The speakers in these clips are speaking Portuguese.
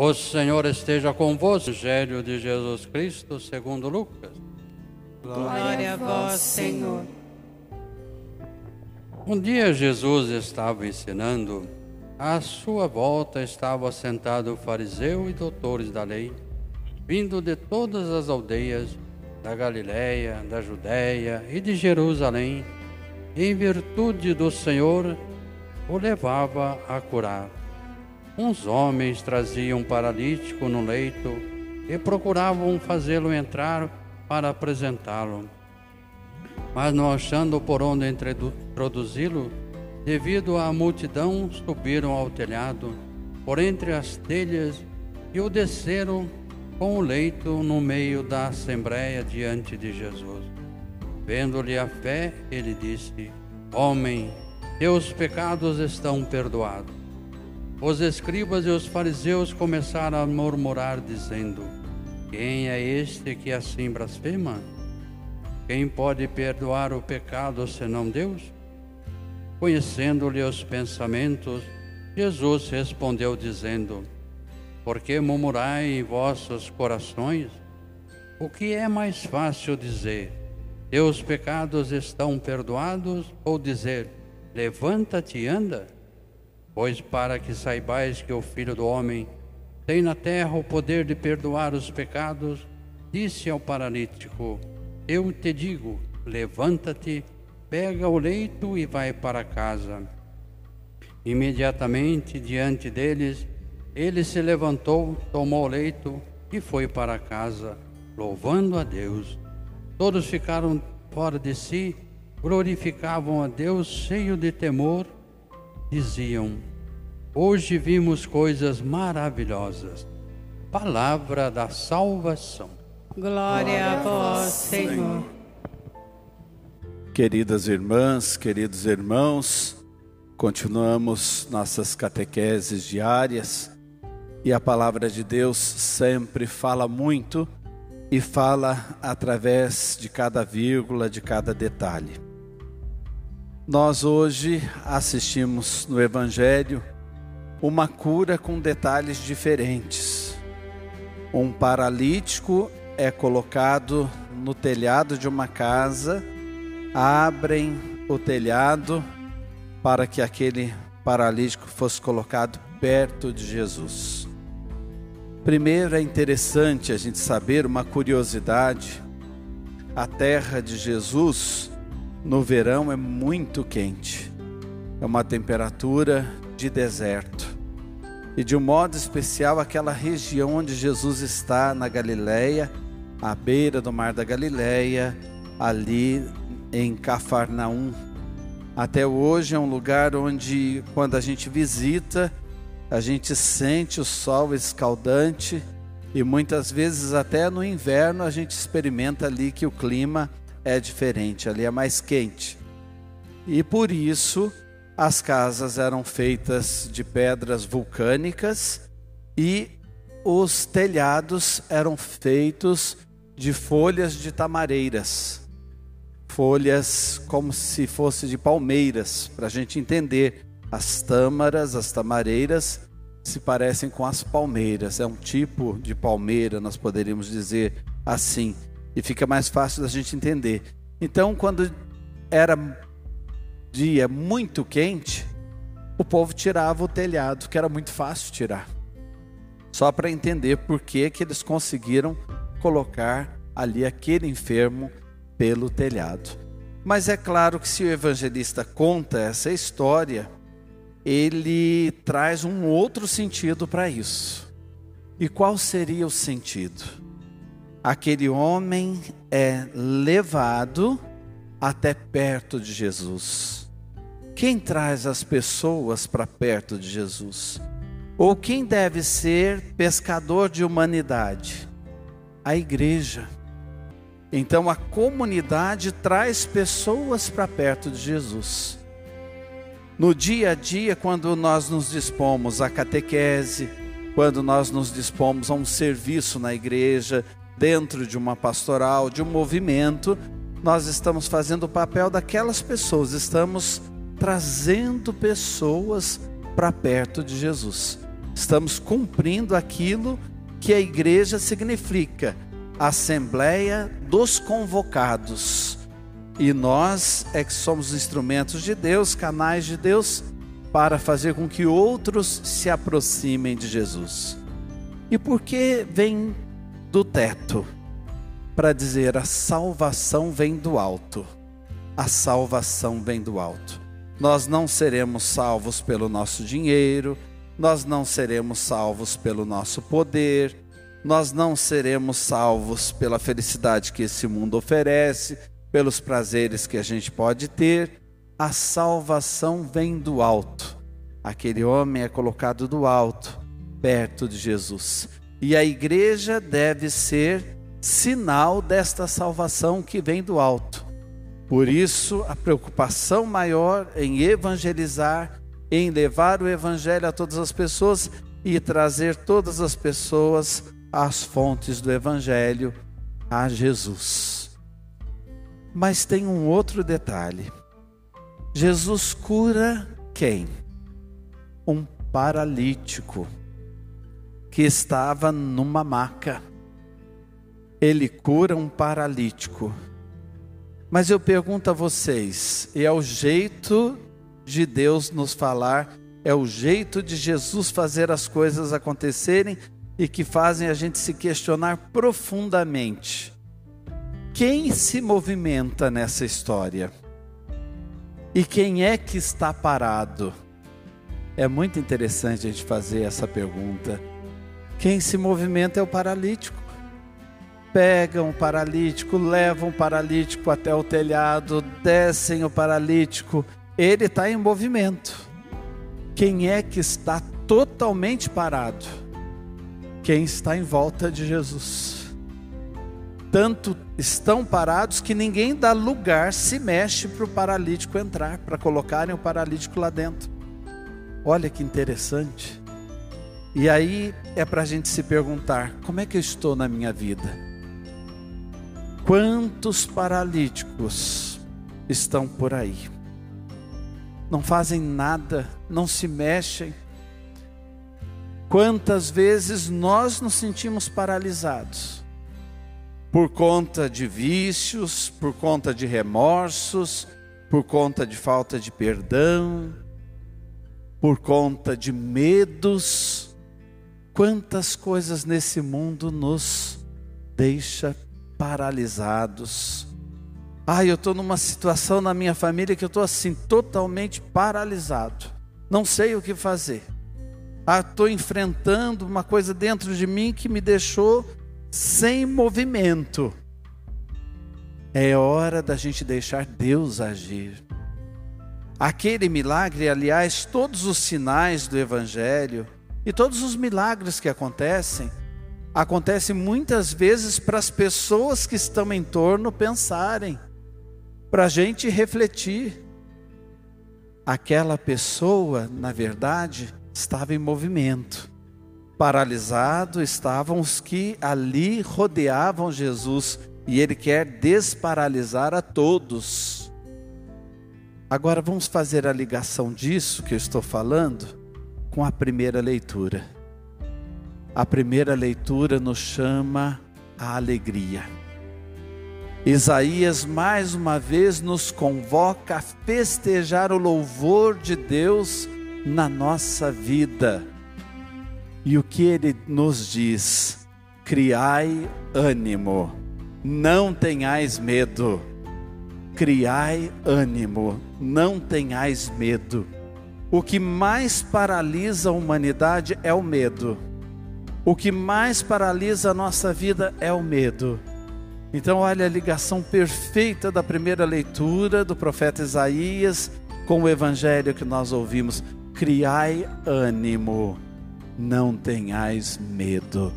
O Senhor esteja convosco. Evangelho de Jesus Cristo, segundo Lucas. Glória a vós, Senhor. Um dia Jesus estava ensinando, à sua volta estava sentado o fariseu e doutores da lei, vindo de todas as aldeias da Galiléia, da Judéia e de Jerusalém, em virtude do Senhor o levava a curar. Uns homens traziam um paralítico no leito e procuravam fazê-lo entrar para apresentá-lo. Mas não achando por onde introduzi-lo, devido à multidão, subiram ao telhado, por entre as telhas, e o desceram com o leito no meio da assembleia diante de Jesus. Vendo-lhe a fé, ele disse: Homem, teus pecados estão perdoados. Os escribas e os fariseus começaram a murmurar, dizendo: Quem é este que assim blasfema? Quem pode perdoar o pecado senão Deus? Conhecendo-lhe os pensamentos, Jesus respondeu, dizendo: Por que murmurai em vossos corações? O que é mais fácil dizer: Teus pecados estão perdoados? Ou dizer: Levanta-te e anda? Pois para que saibais que o Filho do Homem tem na terra o poder de perdoar os pecados, disse ao paralítico: Eu te digo, levanta-te, pega o leito e vai para casa. Imediatamente diante deles, ele se levantou, tomou o leito e foi para casa, louvando a Deus. Todos ficaram fora de si, glorificavam a Deus, cheio de temor diziam: Hoje vimos coisas maravilhosas. Palavra da salvação. Glória a vós, Senhor. Queridas irmãs, queridos irmãos, continuamos nossas catequeses diárias e a palavra de Deus sempre fala muito e fala através de cada vírgula, de cada detalhe. Nós hoje assistimos no Evangelho uma cura com detalhes diferentes. Um paralítico é colocado no telhado de uma casa, abrem o telhado para que aquele paralítico fosse colocado perto de Jesus. Primeiro é interessante a gente saber uma curiosidade: a terra de Jesus no verão é muito quente. É uma temperatura de deserto. E de um modo especial aquela região onde Jesus está na Galileia, à beira do mar da Galileia, ali em Cafarnaum. Até hoje é um lugar onde quando a gente visita, a gente sente o sol escaldante e muitas vezes até no inverno a gente experimenta ali que o clima diferente, ali é mais quente. E por isso as casas eram feitas de pedras vulcânicas e os telhados eram feitos de folhas de tamareiras, folhas como se fosse de palmeiras, para a gente entender. As tâmaras, as tamareiras, se parecem com as palmeiras, é um tipo de palmeira, nós poderíamos dizer assim e fica mais fácil da gente entender. Então, quando era dia muito quente, o povo tirava o telhado, que era muito fácil tirar. Só para entender por que, que eles conseguiram colocar ali aquele enfermo pelo telhado. Mas é claro que se o evangelista conta essa história, ele traz um outro sentido para isso. E qual seria o sentido? Aquele homem é levado até perto de Jesus. Quem traz as pessoas para perto de Jesus? Ou quem deve ser pescador de humanidade? A igreja. Então a comunidade traz pessoas para perto de Jesus. No dia a dia, quando nós nos dispomos à catequese, quando nós nos dispomos a um serviço na igreja, dentro de uma pastoral, de um movimento, nós estamos fazendo o papel daquelas pessoas, estamos trazendo pessoas para perto de Jesus. Estamos cumprindo aquilo que a igreja significa, Assembleia dos Convocados. E nós é que somos instrumentos de Deus, canais de Deus, para fazer com que outros se aproximem de Jesus. E por que vem do teto? Para dizer a salvação vem do alto. A salvação vem do alto. Nós não seremos salvos pelo nosso dinheiro, nós não seremos salvos pelo nosso poder, nós não seremos salvos pela felicidade que esse mundo oferece, pelos prazeres que a gente pode ter. A salvação vem do alto. Aquele homem é colocado do alto perto de Jesus. E a igreja deve ser sinal desta salvação que vem do alto. Por isso, a preocupação maior em evangelizar, em levar o evangelho a todas as pessoas e trazer todas as pessoas às fontes do evangelho, a Jesus. Mas tem um outro detalhe. Jesus cura quem? Um paralítico que estava numa maca. Ele cura um paralítico. Mas eu pergunto a vocês, e é o jeito de Deus nos falar, é o jeito de Jesus fazer as coisas acontecerem e que fazem a gente se questionar profundamente. Quem se movimenta nessa história? E quem é que está parado? É muito interessante a gente fazer essa pergunta. Quem se movimenta é o paralítico. Pegam o paralítico, levam o paralítico até o telhado, descem o paralítico. Ele está em movimento. Quem é que está totalmente parado? Quem está em volta de Jesus. Tanto estão parados que ninguém dá lugar, se mexe para o paralítico entrar, para colocarem o paralítico lá dentro. Olha que interessante. E aí é para a gente se perguntar: como é que eu estou na minha vida? Quantos paralíticos estão por aí? Não fazem nada, não se mexem. Quantas vezes nós nos sentimos paralisados? Por conta de vícios, por conta de remorsos, por conta de falta de perdão, por conta de medos Quantas coisas nesse mundo nos deixa paralisados. Ah, eu estou numa situação na minha família que eu estou assim, totalmente paralisado. Não sei o que fazer. Ah, estou enfrentando uma coisa dentro de mim que me deixou sem movimento. É hora da gente deixar Deus agir. Aquele milagre, aliás, todos os sinais do Evangelho, e todos os milagres que acontecem, acontecem muitas vezes para as pessoas que estão em torno pensarem, para a gente refletir. Aquela pessoa, na verdade, estava em movimento. Paralisado estavam os que ali rodeavam Jesus, e ele quer desparalisar a todos. Agora vamos fazer a ligação disso que eu estou falando com a primeira leitura. A primeira leitura nos chama a alegria. Isaías mais uma vez nos convoca a festejar o louvor de Deus na nossa vida. E o que ele nos diz? Criai ânimo, não tenhais medo. Criai ânimo, não tenhais medo o que mais paralisa a humanidade é o medo. O que mais paralisa a nossa vida é o medo. Então, olha a ligação perfeita da primeira leitura do profeta Isaías com o evangelho que nós ouvimos. Criai ânimo, não tenhais medo.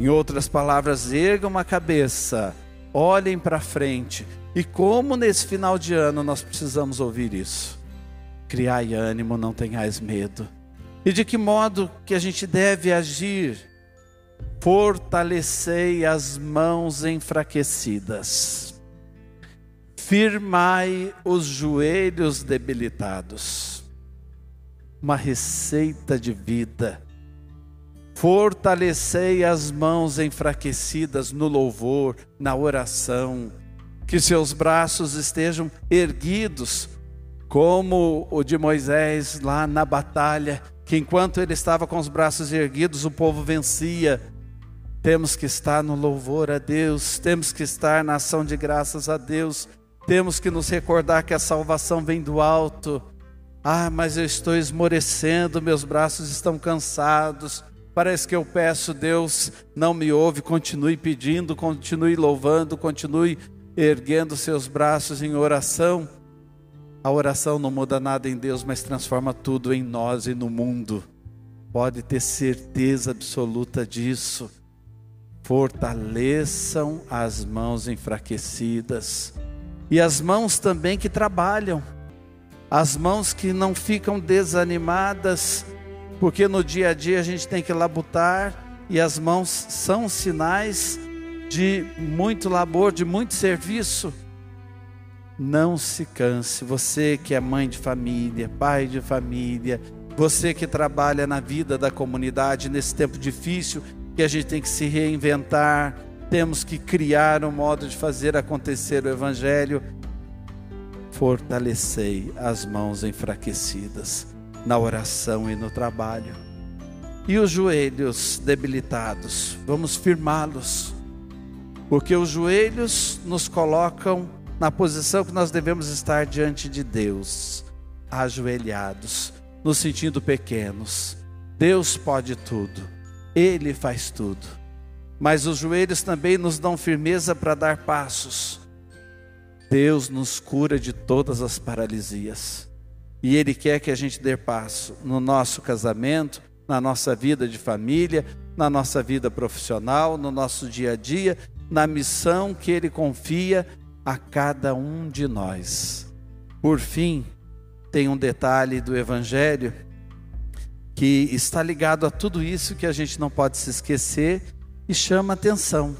Em outras palavras, ergam a cabeça, olhem para frente. E como nesse final de ano nós precisamos ouvir isso? Criai ânimo, não tenhais medo. E de que modo que a gente deve agir? Fortalecei as mãos enfraquecidas, firmai os joelhos debilitados. Uma receita de vida Fortalecei as mãos enfraquecidas no louvor, na oração. Que seus braços estejam erguidos, como o de Moisés lá na batalha, que enquanto ele estava com os braços erguidos, o povo vencia. Temos que estar no louvor a Deus, temos que estar na ação de graças a Deus, temos que nos recordar que a salvação vem do alto. Ah, mas eu estou esmorecendo, meus braços estão cansados. Parece que eu peço, Deus não me ouve. Continue pedindo, continue louvando, continue erguendo seus braços em oração. A oração não muda nada em Deus, mas transforma tudo em nós e no mundo. Pode ter certeza absoluta disso. Fortaleçam as mãos enfraquecidas e as mãos também que trabalham, as mãos que não ficam desanimadas porque no dia a dia a gente tem que labutar e as mãos são sinais de muito labor, de muito serviço. Não se canse, você que é mãe de família, pai de família, você que trabalha na vida da comunidade nesse tempo difícil que a gente tem que se reinventar, temos que criar um modo de fazer acontecer o Evangelho. Fortalecei as mãos enfraquecidas na oração e no trabalho. E os joelhos debilitados, vamos firmá-los, porque os joelhos nos colocam na posição que nós devemos estar diante de Deus, ajoelhados, nos sentindo pequenos. Deus pode tudo, Ele faz tudo, mas os joelhos também nos dão firmeza para dar passos. Deus nos cura de todas as paralisias. E Ele quer que a gente dê passo no nosso casamento, na nossa vida de família, na nossa vida profissional, no nosso dia a dia, na missão que Ele confia a cada um de nós. Por fim, tem um detalhe do Evangelho que está ligado a tudo isso que a gente não pode se esquecer e chama atenção.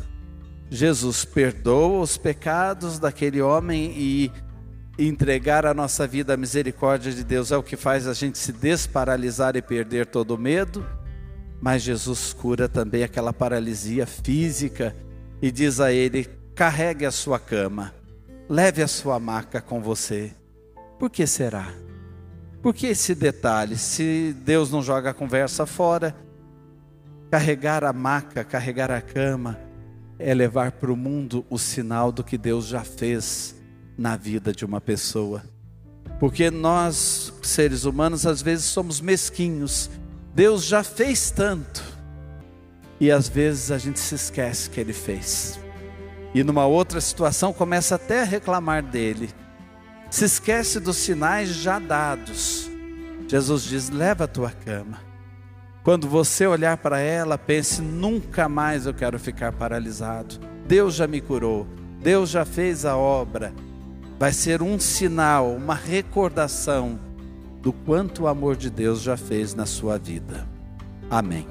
Jesus perdoa os pecados daquele homem e entregar a nossa vida à misericórdia de Deus é o que faz a gente se desparalisar e perder todo o medo, mas Jesus cura também aquela paralisia física e diz a ele: carregue a sua cama, leve a sua maca com você. Por que será? Por que esse detalhe? Se Deus não joga a conversa fora, carregar a maca, carregar a cama, é levar para o mundo o sinal do que Deus já fez na vida de uma pessoa. Porque nós, seres humanos, às vezes somos mesquinhos. Deus já fez tanto. E às vezes a gente se esquece que Ele fez. E numa outra situação começa até a reclamar dele. Se esquece dos sinais já dados. Jesus diz: leva a tua cama. Quando você olhar para ela, pense: nunca mais eu quero ficar paralisado. Deus já me curou. Deus já fez a obra vai ser um sinal, uma recordação do quanto o amor de Deus já fez na sua vida. Amém.